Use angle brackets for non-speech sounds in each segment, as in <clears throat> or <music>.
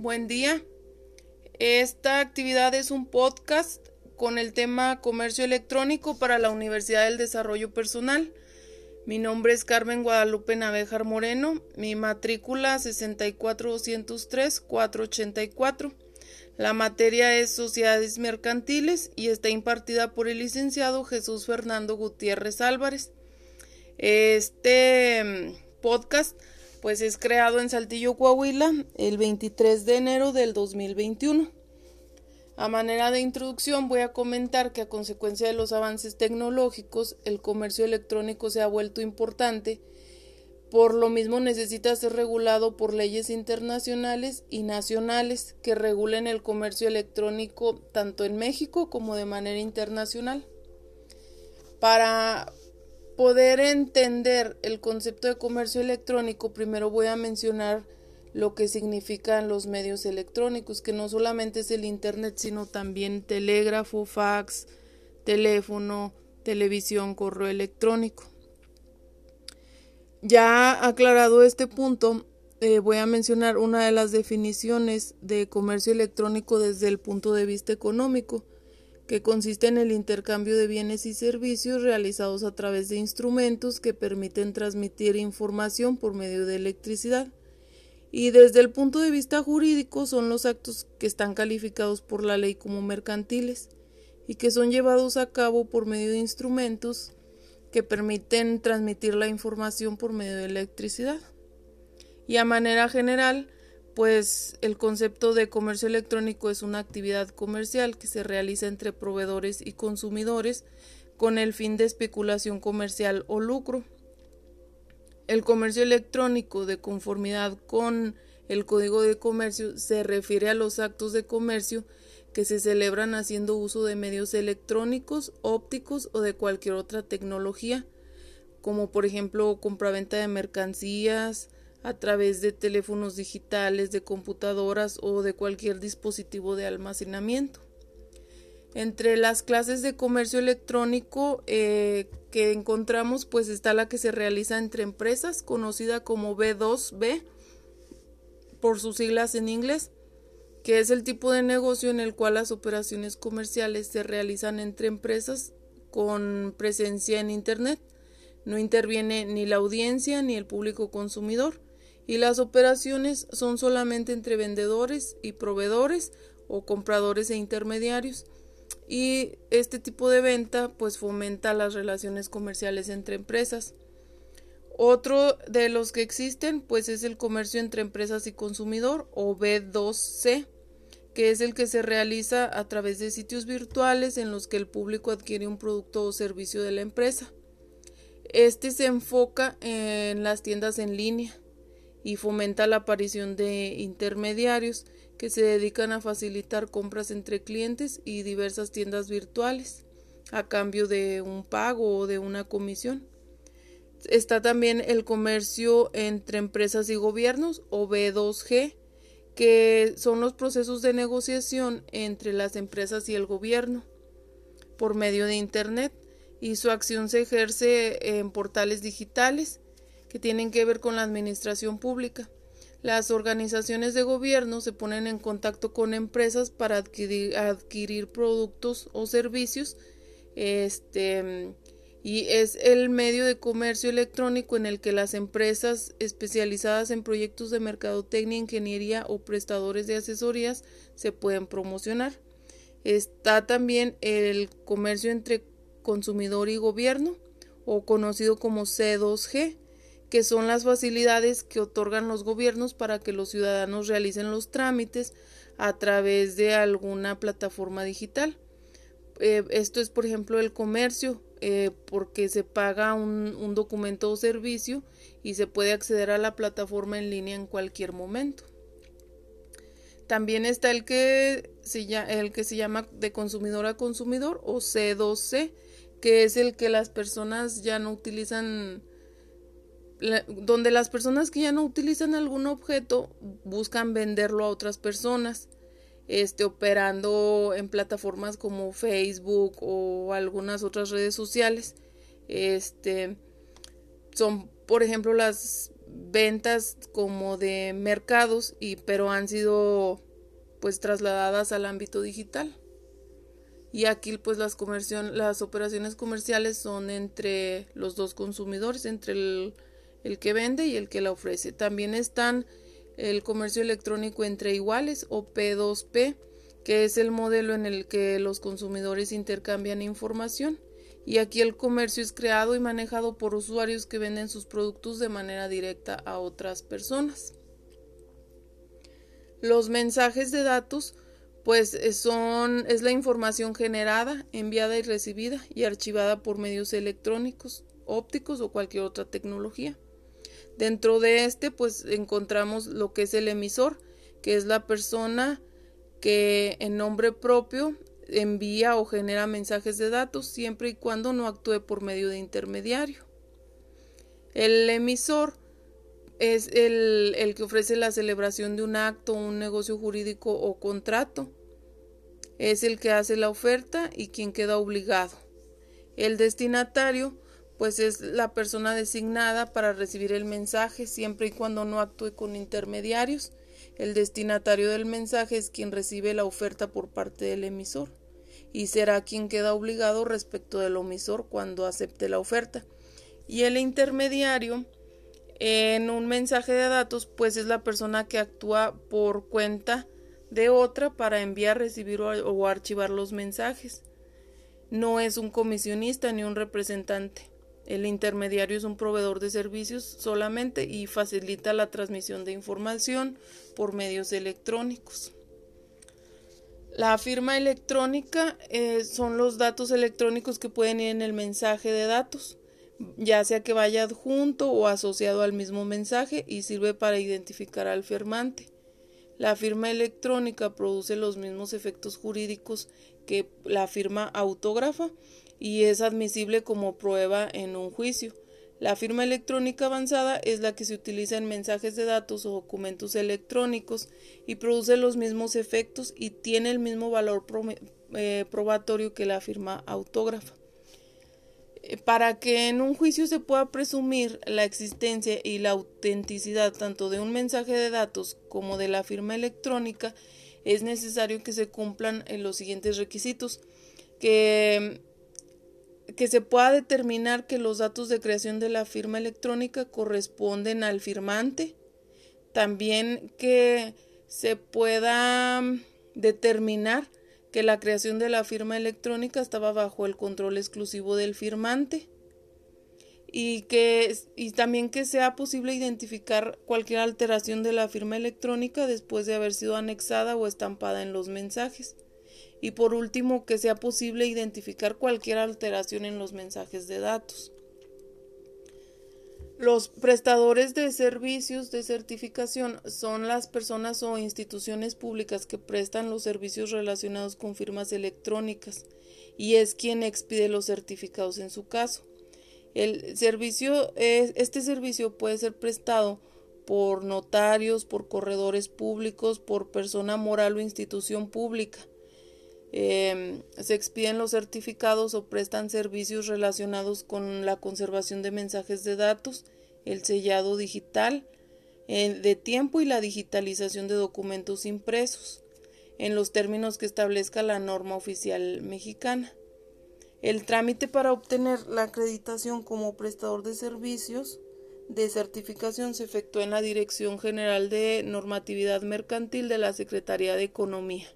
Buen día. Esta actividad es un podcast con el tema Comercio Electrónico para la Universidad del Desarrollo Personal. Mi nombre es Carmen Guadalupe Navejar Moreno, mi matrícula 64203-484. La materia es Sociedades Mercantiles y está impartida por el licenciado Jesús Fernando Gutiérrez Álvarez. Este mm, podcast pues es creado en Saltillo, Coahuila, el 23 de enero del 2021. A manera de introducción voy a comentar que a consecuencia de los avances tecnológicos, el comercio electrónico se ha vuelto importante, por lo mismo necesita ser regulado por leyes internacionales y nacionales que regulen el comercio electrónico tanto en México como de manera internacional. Para poder entender el concepto de comercio electrónico, primero voy a mencionar lo que significan los medios electrónicos, que no solamente es el Internet, sino también telégrafo, fax, teléfono, televisión, correo electrónico. Ya aclarado este punto, eh, voy a mencionar una de las definiciones de comercio electrónico desde el punto de vista económico que consiste en el intercambio de bienes y servicios realizados a través de instrumentos que permiten transmitir información por medio de electricidad. Y desde el punto de vista jurídico son los actos que están calificados por la ley como mercantiles y que son llevados a cabo por medio de instrumentos que permiten transmitir la información por medio de electricidad. Y a manera general, pues el concepto de comercio electrónico es una actividad comercial que se realiza entre proveedores y consumidores con el fin de especulación comercial o lucro. El comercio electrónico de conformidad con el Código de Comercio se refiere a los actos de comercio que se celebran haciendo uso de medios electrónicos, ópticos o de cualquier otra tecnología, como por ejemplo compraventa de mercancías, a través de teléfonos digitales, de computadoras o de cualquier dispositivo de almacenamiento. Entre las clases de comercio electrónico eh, que encontramos, pues está la que se realiza entre empresas, conocida como B2B, por sus siglas en inglés, que es el tipo de negocio en el cual las operaciones comerciales se realizan entre empresas con presencia en Internet. No interviene ni la audiencia ni el público consumidor y las operaciones son solamente entre vendedores y proveedores o compradores e intermediarios. Y este tipo de venta pues fomenta las relaciones comerciales entre empresas. Otro de los que existen pues es el comercio entre empresas y consumidor o B2C, que es el que se realiza a través de sitios virtuales en los que el público adquiere un producto o servicio de la empresa. Este se enfoca en las tiendas en línea y fomenta la aparición de intermediarios que se dedican a facilitar compras entre clientes y diversas tiendas virtuales a cambio de un pago o de una comisión. Está también el comercio entre empresas y gobiernos o B2G, que son los procesos de negociación entre las empresas y el gobierno por medio de Internet y su acción se ejerce en portales digitales que tienen que ver con la administración pública. Las organizaciones de gobierno se ponen en contacto con empresas para adquirir, productos o servicios este, y es el medio de comercio electrónico en el que las empresas especializadas en proyectos de mercadotecnia, ingeniería o prestadores de asesorías se pueden promocionar. Está también el comercio entre consumidor y gobierno o conocido como C2G que son las facilidades que otorgan los gobiernos para que los ciudadanos realicen los trámites a través de alguna plataforma digital. Eh, esto es, por ejemplo, el comercio, eh, porque se paga un, documento o servicio y se puede acceder a la plataforma en línea en cualquier momento. También está el que se, el que se llama de consumidor a consumidor o C2C, que es el que las personas ya no utilizan donde las personas que ya no utilizan algún objeto buscan venderlo a otras personas, este, operando en plataformas como Facebook o algunas otras redes sociales. Este, son, por ejemplo, las ventas como de mercados y pero han sido pues trasladadas al ámbito digital. Y aquí pues las, las operaciones comerciales son entre los dos consumidores, entre el, el que vende y el que la ofrece. También están el comercio electrónico entre iguales o P2P, que es el modelo en el que los consumidores intercambian información. Y aquí el comercio es creado y manejado por usuarios que venden sus productos de manera directa a otras personas. Los mensajes de datos pues eh, son es la información generada, enviada y recibida y archivada por medios electrónicos, ópticos o cualquier otra tecnología. Dentro de este pues encontramos lo que es el emisor, que es la persona que en nombre propio envía o genera mensajes de datos siempre y cuando no actúe por medio de intermediario. El emisor es el, el, que ofrece la celebración de un acto, un negocio jurídico o contrato. Es el que hace la oferta y quien queda obligado. El destinatario, pues es la persona designada para recibir el mensaje siempre y cuando no actúe con intermediarios. El destinatario del mensaje es quien recibe la oferta por parte del emisor y será quien queda obligado respecto del omisor cuando acepte la oferta. Y el intermediario en un mensaje de datos, pues es la persona que actúa por cuenta de otra para enviar, recibir o, archivar los mensajes. No es un comisionista ni un representante. El intermediario es un proveedor de servicios solamente y facilita la transmisión de información por medios electrónicos. La firma electrónica eh, son los datos electrónicos que pueden ir en el mensaje de datos ya sea que vaya adjunto o asociado al mismo mensaje y sirve para identificar al firmante. La firma electrónica produce los mismos efectos jurídicos que la firma autógrafa y es admisible como prueba en un juicio. La firma electrónica avanzada es la que se utiliza en mensajes de datos o documentos electrónicos y produce los mismos efectos y tiene el mismo valor eh, probatorio que la firma autógrafa. Eh, para que en un juicio se pueda presumir la existencia y la autenticidad tanto de un mensaje de datos como de la firma electrónica, es necesario que se cumplan eh, los siguientes requisitos. Que, que se pueda determinar que los datos de creación de la firma electrónica corresponden al firmante. También que se pueda mm, determinar que la creación de la firma electrónica estaba bajo el control exclusivo del firmante y que y también que sea posible identificar cualquier alteración de la firma electrónica después de haber sido anexada o estampada en los mensajes. Y por último, que sea posible identificar cualquier alteración en los mensajes de datos. Los prestadores de servicios de certificación son las personas o instituciones públicas que prestan los servicios relacionados con firmas electrónicas y es quien expide los certificados en su caso. El servicio este servicio puede ser prestado por notarios, por corredores públicos, por persona moral o institución pública. Em, se expiden los certificados o prestan servicios relacionados con la conservación de mensajes de datos, el sellado digital de tiempo y la digitalización de documentos impresos, en los términos que establezca la norma oficial mexicana. El trámite para obtener la acreditación como prestador de servicios de certificación se efectúa en la Dirección General de Normatividad Mercantil de la Secretaría de Economía.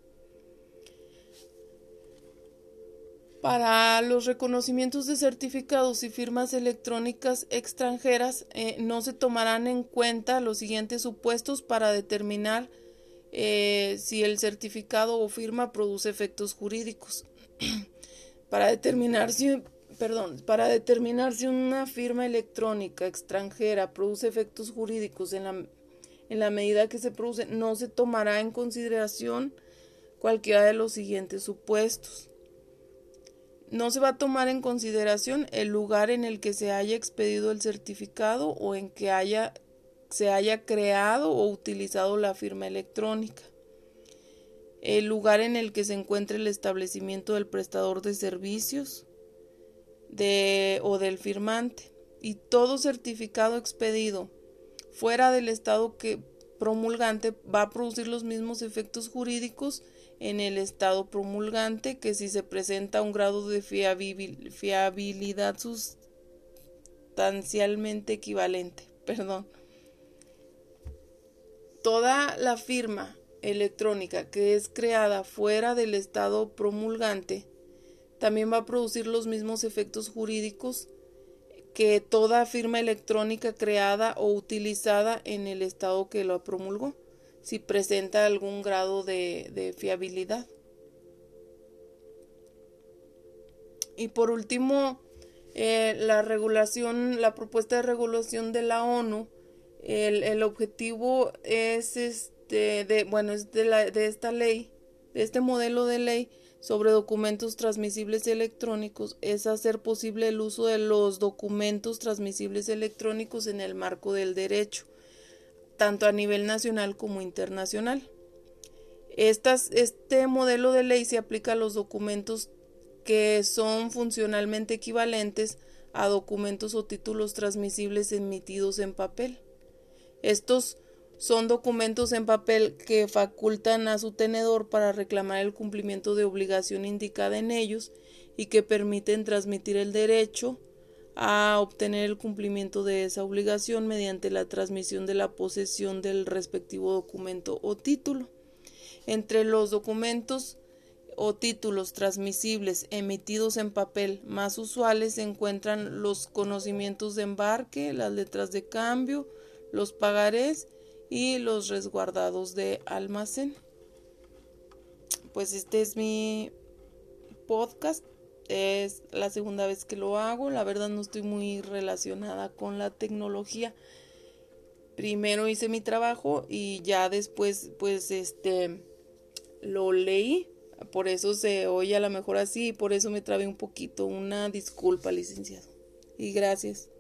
Para los reconocimientos de certificados y firmas electrónicas extranjeras eh, no se tomarán en cuenta los siguientes supuestos para determinar eh, si el certificado o firma produce efectos jurídicos. <clears throat> para determinar si perdón, para una firma electrónica extranjera produce efectos jurídicos en la medida que se produce, no se tomará en consideración cualquiera de los siguientes supuestos. No se va a tomar en consideración el lugar en el que se haya expedido el certificado o en que haya, se haya creado o utilizado la firma electrónica. El lugar en el que se encuentre el establecimiento del prestador de servicios de, o del firmante. Y todo certificado expedido fuera del estado que promulgante va a producir los mismos efectos jurídicos en el estado promulgante que si se presenta un grado de fiabilidad sustancialmente equivalente. <laughs> Perdón. Toda la firma electrónica que es creada fuera del estado promulgante también va a producir los mismos efectos jurídicos que toda firma electrónica creada o utilizada en el estado que lo promulgó, si presenta algún grado de, fiabilidad. Y por último, eh, la regulación, la propuesta de regulación de la ONU, el, el objetivo es este, de, bueno, es de, la, de esta ley, de este modelo de ley, sobre documentos transmisibles electrónicos es hacer posible el uso de los documentos transmisibles electrónicos en el marco del derecho, tanto a nivel nacional como internacional. este modelo de ley se aplica a los documentos que son funcionalmente equivalentes a documentos o títulos transmisibles emitidos en papel. Estos son documentos en papel que facultan a su tenedor para reclamar el cumplimiento de obligación indicada en ellos y que permiten transmitir el derecho a obtener el cumplimiento de esa obligación mediante la transmisión de la posesión del respectivo documento o título. Entre los documentos o títulos transmisibles emitidos en papel más usuales se encuentran los conocimientos de embarque, las letras de cambio, los pagarés y los resguardados de almacén. Pues este es mi podcast. Es la segunda vez que lo hago. La verdad no estoy muy relacionada con la tecnología. Primero hice mi trabajo y ya después pues este lo leí. Por eso se oye a lo mejor así y por eso me trabé un poquito. Una disculpa, licenciado. Y gracias.